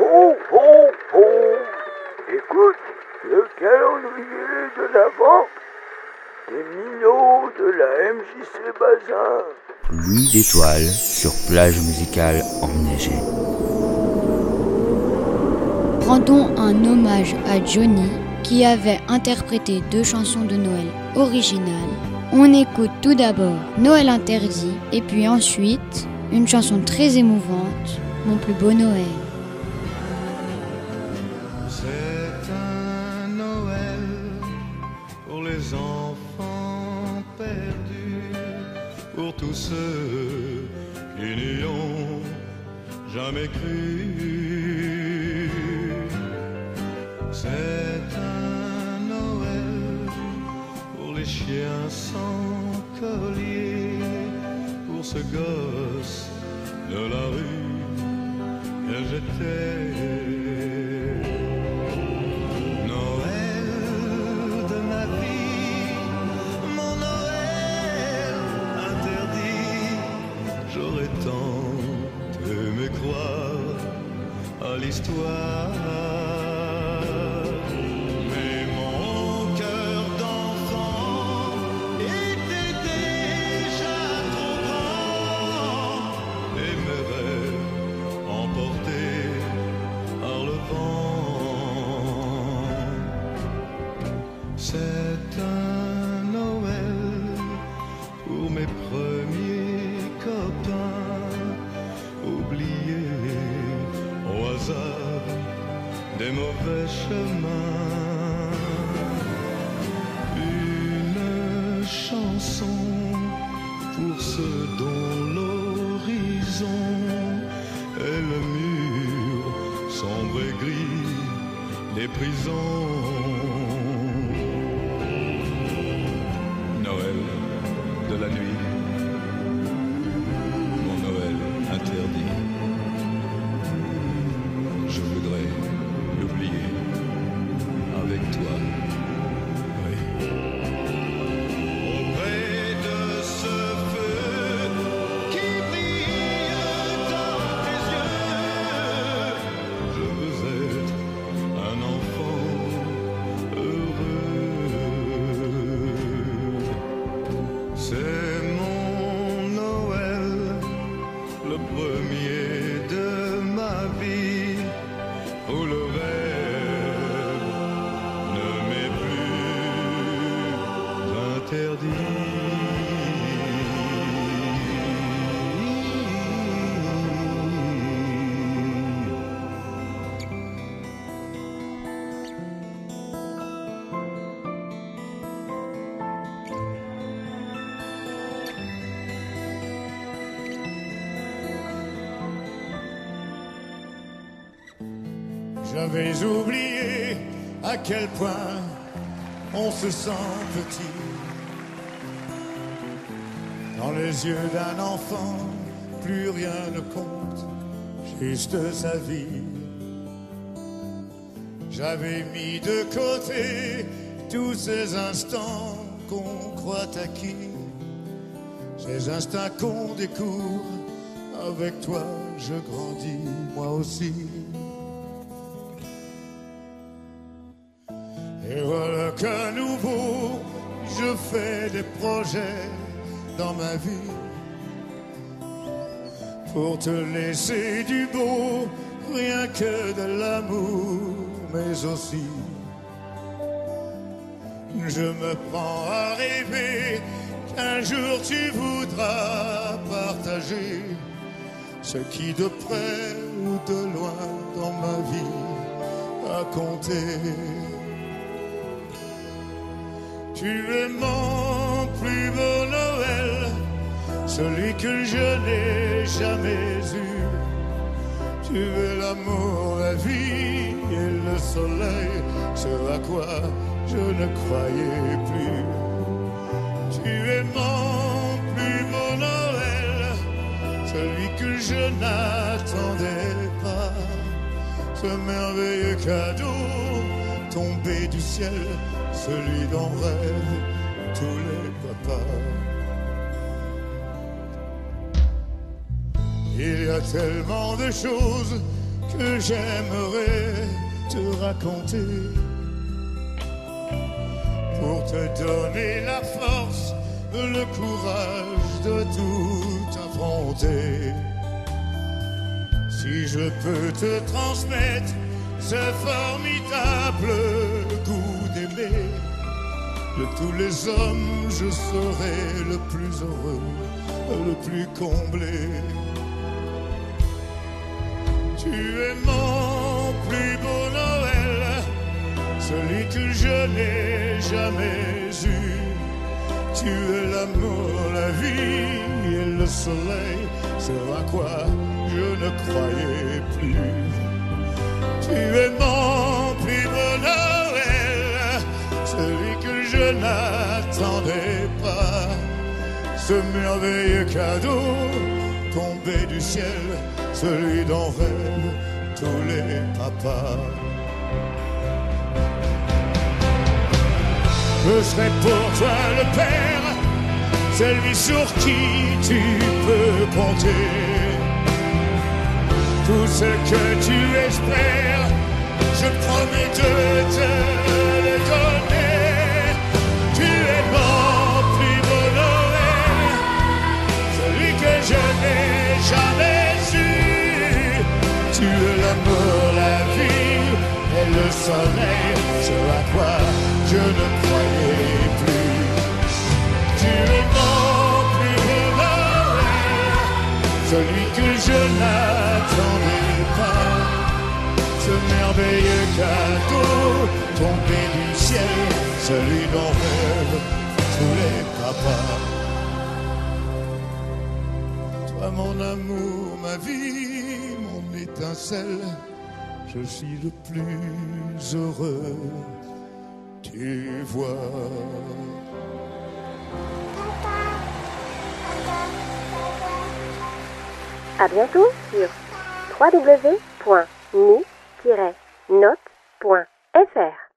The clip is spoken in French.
Ho, ho, ho Écoute, le calendrier de l'Avent des minots de la MJC Bazin. Pluie d'étoiles sur plage musicale enneigée. Rendons un hommage à Johnny qui avait interprété deux chansons de Noël originales. On écoute tout d'abord Noël interdit et puis ensuite une chanson très émouvante, Mon plus beau Noël. Pour tous ceux qui n'y ont jamais cru. C'est un Noël pour les chiens sans collier, pour ce gosse de la rue que j'étais. Mais mon cœur d'enfant était déjà trop grand et mes rêves par le vent. C'est un Noël pour mes premiers des mauvais chemins. Une chanson pour ceux dont l'horizon est le mur sombre et gris des prisons. Noël de la nuit, J'avais oublié à quel point on se sent petit. Dans les yeux d'un enfant, plus rien ne compte, juste sa vie. J'avais mis de côté tous ces instants qu'on croit acquis, ces instincts qu'on découvre. Avec toi, je grandis, moi aussi. Et voilà qu'à nouveau, je fais des projets dans ma vie pour te laisser du beau, rien que de l'amour, mais aussi je me prends à rêver qu'un jour tu voudras partager ce qui de près ou de loin dans ma vie a compté. Tu es mon plus beau Noël, celui que je n'ai jamais eu. Tu es l'amour, la vie et le soleil, ce à quoi je ne croyais plus. Tu es mon plus beau Noël, celui que je n'attendais pas. Ce merveilleux cadeau tombé du ciel, celui dont rêvent tous les papas. Il y a tellement de choses que j'aimerais te raconter pour te donner la force, le courage de tout affronter. Si je peux te transmettre ce formidable goût d'aimer, de tous les hommes, je serai le plus heureux, le plus comblé. Tu es mon plus beau Noël, celui que je n'ai jamais eu. Tu es l'amour, la vie et le soleil, ce à quoi je ne croyais plus. Ce merveilleux cadeau tombé du ciel, celui dont rêvent tous les papas. Je serai pour toi le père, celui sur qui tu peux compter. Tout ce que tu espères, je promets de te soleil, ce à quoi je ne croyais plus. Tu es mon plus Noël, celui que je n'attendais pas. Ce merveilleux cadeau tombé du ciel, celui dont rêvent tous les papas. Toi mon amour, ma vie, mon étincelle, je suis le plus heureux, tu vois. À bientôt sur www.nu-note.fr.